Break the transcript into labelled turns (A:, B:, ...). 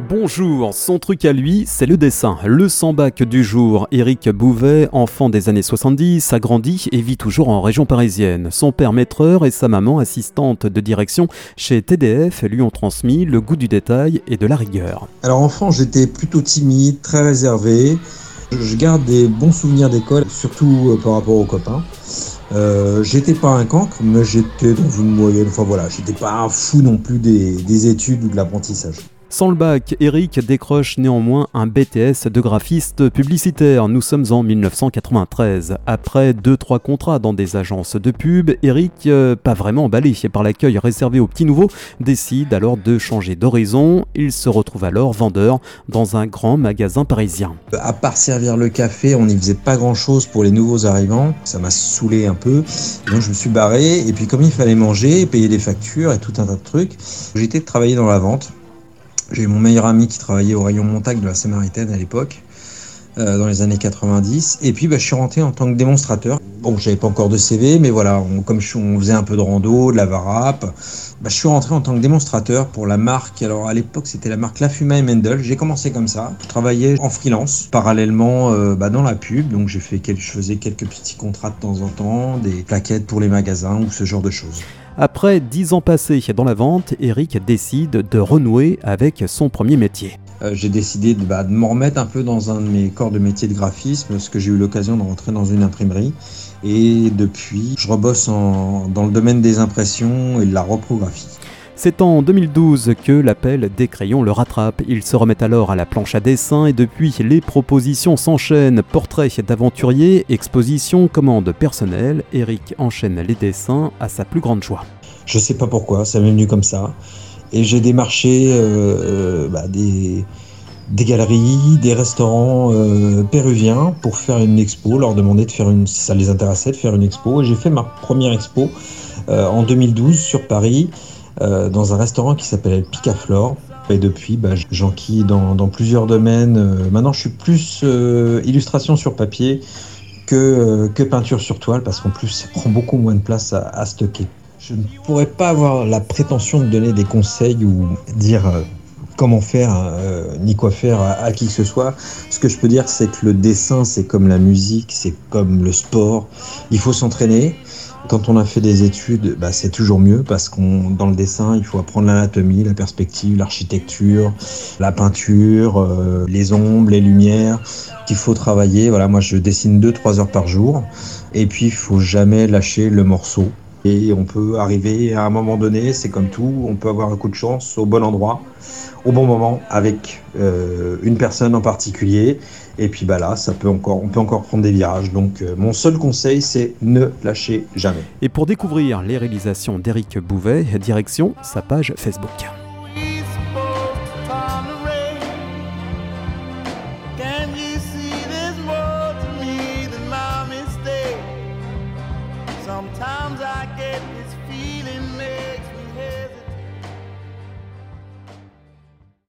A: Bonjour, son truc à lui, c'est le dessin. Le sans-bac du jour, Éric Bouvet, enfant des années 70, a grandi et vit toujours en région parisienne. Son père maîtreur et sa maman assistante de direction chez TDF lui ont transmis le goût du détail et de la rigueur.
B: Alors enfant, j'étais plutôt timide, très réservé. Je garde des bons souvenirs d'école, surtout euh, par rapport aux copains. Euh, j'étais pas un cancre, mais j'étais dans une moyenne. Enfin voilà, j'étais pas un fou non plus des études ou de l'apprentissage.
A: Sans le bac, Eric décroche néanmoins un BTS de graphiste publicitaire. Nous sommes en 1993. Après 2-3 contrats dans des agences de pub, Eric, euh, pas vraiment emballé par l'accueil réservé aux petits nouveaux, décide alors de changer d'horizon. Il se retrouve alors vendeur dans un grand magasin parisien.
B: À part servir le café, on n'y faisait pas grand chose pour les nouveaux arrivants. Ça m'a saoulé un peu. Donc je me suis barré. Et puis comme il fallait manger, payer des factures et tout un tas de trucs, j'ai été travailler dans la vente. J'ai mon meilleur ami qui travaillait au rayon montagne de la Samaritaine à l'époque, euh, dans les années 90. Et puis bah, je suis rentré en tant que démonstrateur. Bon, j'avais pas encore de CV, mais voilà, comme je, on faisait un peu de rando, de la varap, bah, je suis rentré en tant que démonstrateur pour la marque. Alors à l'époque, c'était la marque La Fuma et Mendel. J'ai commencé comme ça. Je travaillais en freelance, parallèlement euh, bah, dans la pub. Donc j'ai fait, je faisais quelques petits contrats de temps en temps, des plaquettes pour les magasins ou ce genre de choses.
A: Après dix ans passés dans la vente, Eric décide de renouer avec son premier métier.
B: Euh, j'ai décidé de, bah, m'en remettre un peu dans un de mes corps de métier de graphisme, parce que j'ai eu l'occasion de rentrer dans une imprimerie. Et depuis, je rebosse dans le domaine des impressions et de la reprographie.
A: C'est en 2012 que l'appel des crayons le rattrape. Il se remet alors à la planche à dessin et depuis, les propositions s'enchaînent. Portraits d'aventuriers, expositions, commandes personnelles. Eric enchaîne les dessins à sa plus grande joie.
B: Je sais pas pourquoi, ça m'est venu comme ça. Et j'ai démarché euh, euh, bah, des, des galeries, des restaurants euh, péruviens pour faire une expo, leur demander de faire une, si ça les intéressait, de faire une expo. Et j'ai fait ma première expo en 2012 sur Paris. Euh, dans un restaurant qui s'appelle Picaflore. Et depuis, bah, j'enquille dans, dans, plusieurs domaines. Euh, maintenant, je suis plus euh, illustration sur papier que, que, peinture sur toile, parce qu'en plus, ça prend beaucoup moins de place à, à, stocker. Je ne pourrais pas avoir la prétention de donner des conseils ou dire comment faire ni quoi faire à, à, qui que ce soit. Ce que je peux dire, c'est que le dessin, c'est comme la musique, c'est comme le sport. Il faut s'entraîner. Quand on a fait des études, bah, c'est toujours mieux parce qu'on dans le dessin, il faut apprendre l'anatomie, la perspective, l'architecture, la peinture, euh, les ombres, les lumières qu'il faut travailler. Voilà, moi je dessine 2-3 heures par jour et puis il faut jamais lâcher le morceau. Et on peut arriver à un moment donné, c'est comme tout, on peut avoir un coup de chance au bon endroit, au bon moment, avec euh, une personne en particulier. Et puis bah là, ça peut encore, on peut encore prendre des virages. Donc euh, mon seul conseil, c'est ne lâcher jamais.
A: Et pour découvrir les réalisations d'Éric Bouvet, direction sa page Facebook. Sometimes I get this feeling makes me hesitate.